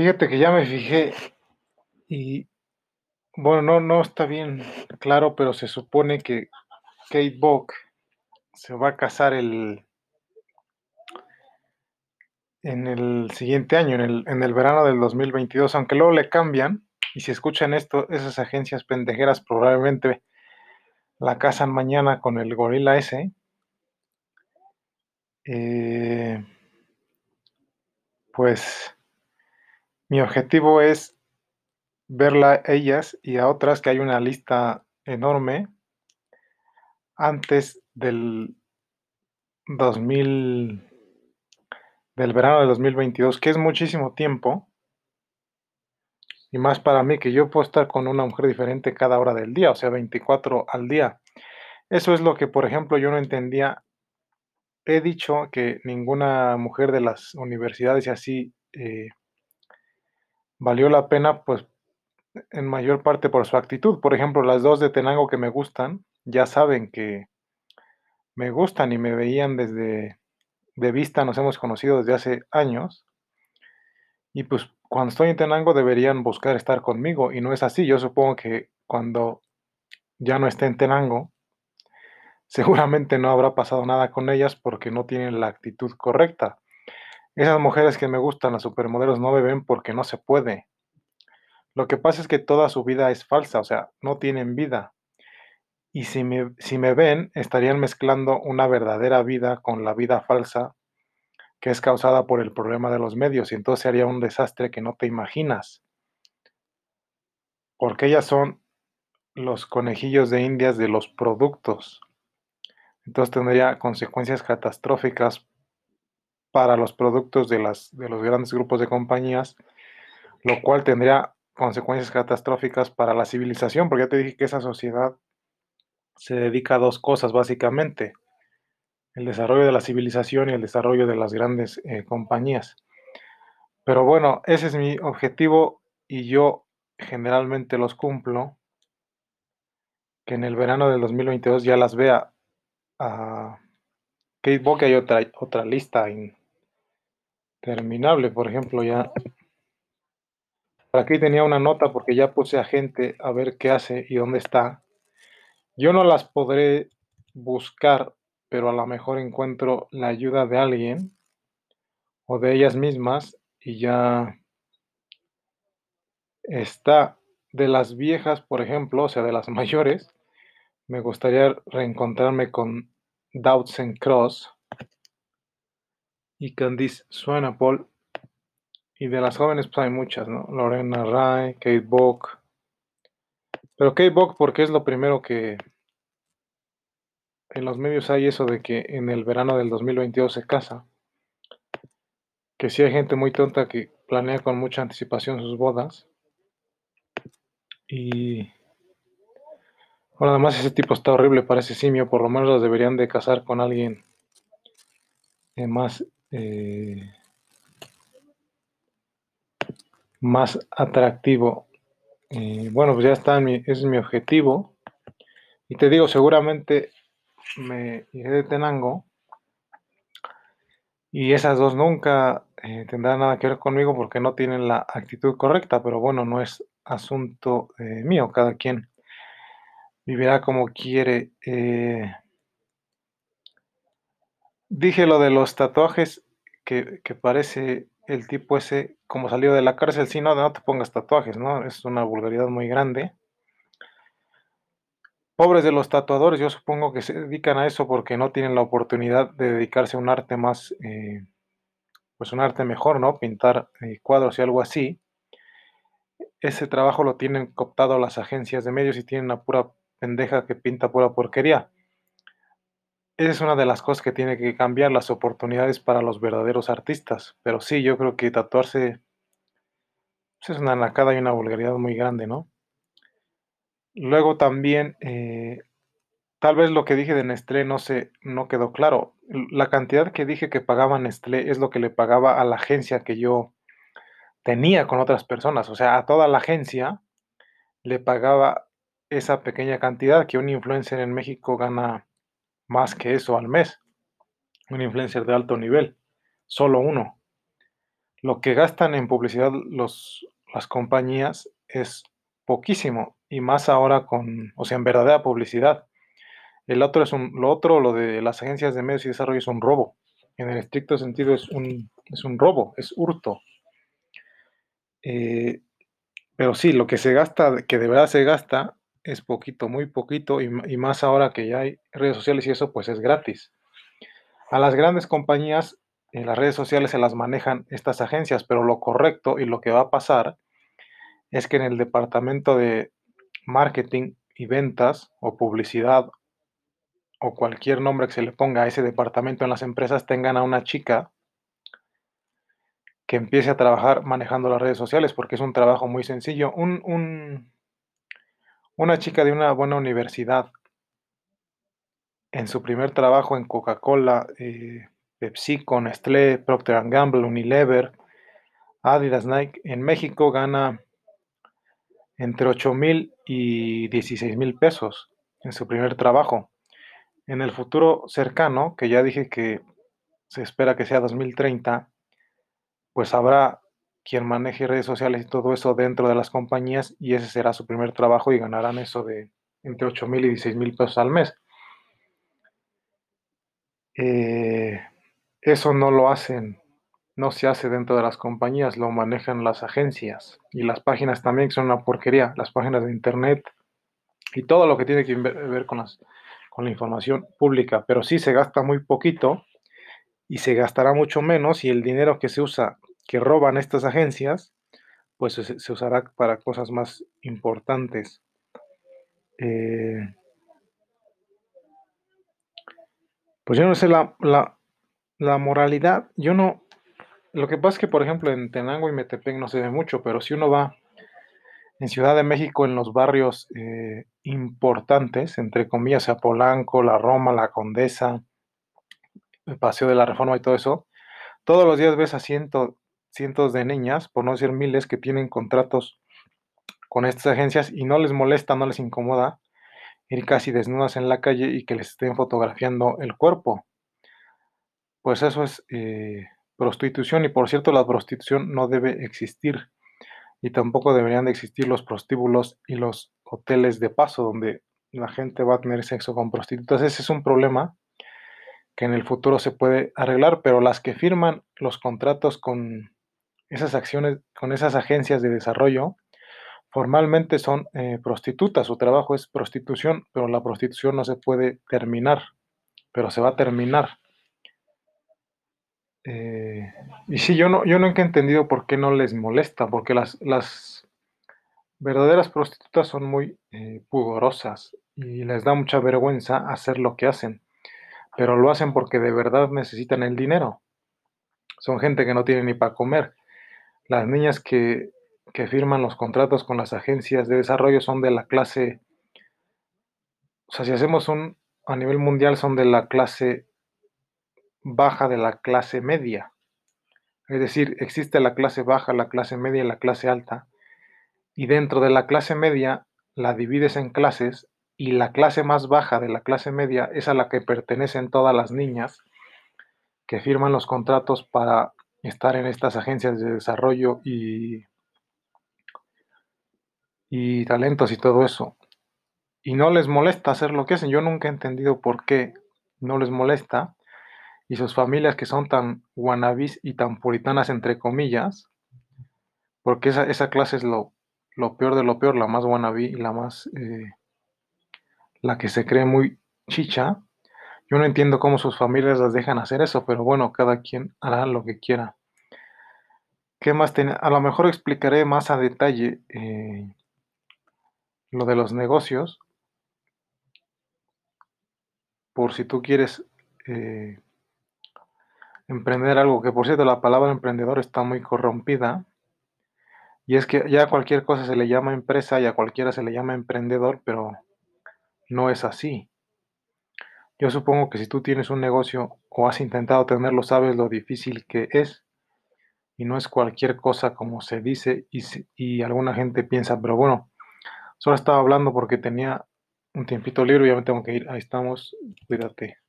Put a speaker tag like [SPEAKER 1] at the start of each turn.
[SPEAKER 1] Fíjate que ya me fijé y bueno, no, no está bien claro, pero se supone que Kate Buck se va a casar el en el siguiente año, en el, en el verano del 2022, aunque luego le cambian, y si escuchan esto, esas agencias pendejeras probablemente la casan mañana con el gorila ese. Eh, pues mi objetivo es verla a ellas y a otras, que hay una lista enorme, antes del 2000, del verano de 2022, que es muchísimo tiempo, y más para mí que yo puedo estar con una mujer diferente cada hora del día, o sea, 24 al día. Eso es lo que, por ejemplo, yo no entendía. He dicho que ninguna mujer de las universidades y así eh, valió la pena, pues en mayor parte por su actitud. Por ejemplo, las dos de Tenango que me gustan, ya saben que me gustan y me veían desde de vista, nos hemos conocido desde hace años. Y pues cuando estoy en Tenango deberían buscar estar conmigo y no es así. Yo supongo que cuando ya no esté en Tenango, seguramente no habrá pasado nada con ellas porque no tienen la actitud correcta. Esas mujeres que me gustan, las supermodelos, no beben porque no se puede. Lo que pasa es que toda su vida es falsa, o sea, no tienen vida. Y si me, si me ven, estarían mezclando una verdadera vida con la vida falsa que es causada por el problema de los medios y entonces sería un desastre que no te imaginas. Porque ellas son los conejillos de indias de los productos. Entonces tendría consecuencias catastróficas para los productos de, las, de los grandes grupos de compañías, lo cual tendría consecuencias catastróficas para la civilización, porque ya te dije que esa sociedad se dedica a dos cosas básicamente, el desarrollo de la civilización y el desarrollo de las grandes eh, compañías. Pero bueno, ese es mi objetivo y yo generalmente los cumplo, que en el verano del 2022 ya las vea a Kate Buck, hay otra, otra lista interminable, por ejemplo, ya aquí tenía una nota porque ya puse a gente a ver qué hace y dónde está. Yo no las podré buscar pero a lo mejor encuentro la ayuda de alguien o de ellas mismas y ya está de las viejas, por ejemplo, o sea, de las mayores, me gustaría reencontrarme con Doutzen Cross y Candice Swanepoel. Y de las jóvenes, pues hay muchas, ¿no? Lorena Ray, Kate Bock. Pero Kate Bock porque es lo primero que, en los medios hay eso de que en el verano del 2022 se casa. Que sí hay gente muy tonta que planea con mucha anticipación sus bodas. Y bueno, además ese tipo está horrible, parece simio, por lo menos los deberían de casar con alguien más, eh, más atractivo. bueno, pues ya está, es mi objetivo. Y te digo, seguramente me iré de Tenango y esas dos nunca eh, tendrán nada que ver conmigo porque no tienen la actitud correcta, pero bueno, no es asunto eh, mío, cada quien vivirá como quiere. Dije lo de los tatuajes, que, que, parece el tipo ese como salió de la cárcel, si no, no te pongas tatuajes, ¿no? Es una vulgaridad muy grande. Pobres de los tatuadores, yo supongo que se dedican a eso porque no tienen la oportunidad de dedicarse a un arte más, eh, pues un arte mejor, ¿no? Pintar eh, cuadros y algo así. Ese trabajo lo tienen cooptado las agencias de medios y tienen una pura pendeja que pinta pura porquería. Esa es una de las cosas que tiene que cambiar las oportunidades para los verdaderos artistas. Pero sí, yo creo que tatuarse pues, es una nacada y una vulgaridad muy grande, ¿no? Luego también, eh, tal vez lo que dije de Nestlé no se, no quedó claro. La cantidad que dije que pagaba Nestlé es lo que le pagaba a la agencia que yo tenía con otras personas. O sea, a toda la agencia le pagaba esa pequeña cantidad que un influencer en México gana más que eso al mes. Un influencer de alto nivel, solo uno. lo que gastan en publicidad los, las compañías es poquísimo, y más ahora con, o sea, en verdadera publicidad. El otro es un, lo otro, lo de las agencias de medios y desarrollo es un robo. En el estricto sentido es un, es un robo, es hurto. Eh, pero sí, lo que se gasta, que de verdad se gasta, es poquito, muy poquito, y, y más ahora que ya hay redes sociales y eso, pues es gratis. A las grandes compañías, en las redes sociales se las manejan estas agencias, pero lo correcto y lo que va a pasar es que en el departamento de marketing y ventas o publicidad o cualquier nombre que se le ponga a ese departamento en las empresas tengan a una chica que empiece a trabajar manejando las redes sociales, porque es un trabajo muy sencillo. Un, un, una chica de una buena universidad en su primer trabajo en Coca-Cola, eh, PepsiCo, Nestlé, Procter Gamble, Unilever, Adidas, Nike, en México gana entre 8 mil y 16 mil pesos en su primer trabajo. En el futuro cercano, que ya dije que se espera que sea 2030, pues habrá quien maneje redes sociales y todo eso dentro de las compañías y ese será su primer trabajo y ganarán eso de entre 8 mil y 16 mil pesos al mes. Eh, eso no lo hacen, no se hace dentro de las compañías, lo manejan las agencias y las páginas también que son una porquería, las páginas de internet y todo lo que tiene que ver con, las, con la información pública, pero sí se gasta muy poquito y se gastará mucho menos y el dinero que se usa, que roban estas agencias, pues se, usará para cosas más importantes. Eh, pues yo no sé la, la, la, moralidad, yo no, lo que pasa es que por ejemplo en Tenango y Metepec no se ve mucho, pero si uno va en Ciudad de México en los barrios eh, importantes, entre comillas, a Polanco, la Roma, la Condesa, el Paseo de la Reforma y todo eso, todos los días ves a cientos de niñas, por no decir miles, que tienen contratos con estas agencias y no les molesta, no les incomoda ir casi desnudas en la calle y que les estén fotografiando el cuerpo. Pues eso es eh, prostitución y por cierto la prostitución no debe existir y tampoco deberían de existir los prostíbulos y los hoteles de paso donde la gente va a tener sexo con prostitutas. Ese es un problema que en el futuro se puede arreglar, pero las que firman los contratos con esas acciones, con esas agencias de desarrollo, formalmente son eh, prostitutas, su trabajo es prostitución, pero la prostitución no se puede terminar, pero se va a terminar. Eh, y sí, yo no, yo nunca he entendido por qué no les molesta, porque las, las verdaderas prostitutas son muy eh, pudorosas y les da mucha vergüenza hacer lo que hacen, pero lo hacen porque de verdad necesitan el dinero. Son gente que no tiene ni para comer. Las niñas que, que firman los contratos con las agencias de desarrollo son de la clase, o sea, si hacemos un a nivel mundial son de la clase baja de la clase media. Es decir, existe la clase baja, la clase media y la clase alta. Y dentro de la clase media la divides en clases y la clase más baja de la clase media es a la que pertenecen todas las niñas que firman los contratos para estar en estas agencias de desarrollo y, y talentos y todo eso. Y no les molesta hacer lo que hacen. Yo nunca he entendido por qué no les molesta y sus familias que son tan guanabis y tan puritanas, entre comillas, porque esa, esa clase es lo, lo, peor de lo peor, la más wannabe y la más, eh, la que se cree muy chicha. Yo no entiendo cómo sus familias las dejan hacer eso, pero bueno, cada quien hará lo que quiera. ¿Qué más tiene? A lo mejor explicaré más a detalle eh, lo de los negocios, por si tú quieres eh, emprender algo, que por cierto la palabra emprendedor está muy corrompida, y es que ya a cualquier cosa se le llama empresa y a cualquiera se le llama emprendedor, pero no es así. Yo supongo que si tú tienes un negocio o has intentado tenerlo, sabes lo difícil que es. Y no es cualquier cosa como se dice y, y alguna gente piensa, pero bueno, solo estaba hablando porque tenía un tiempito libre y ya me tengo que ir. Ahí estamos, cuídate.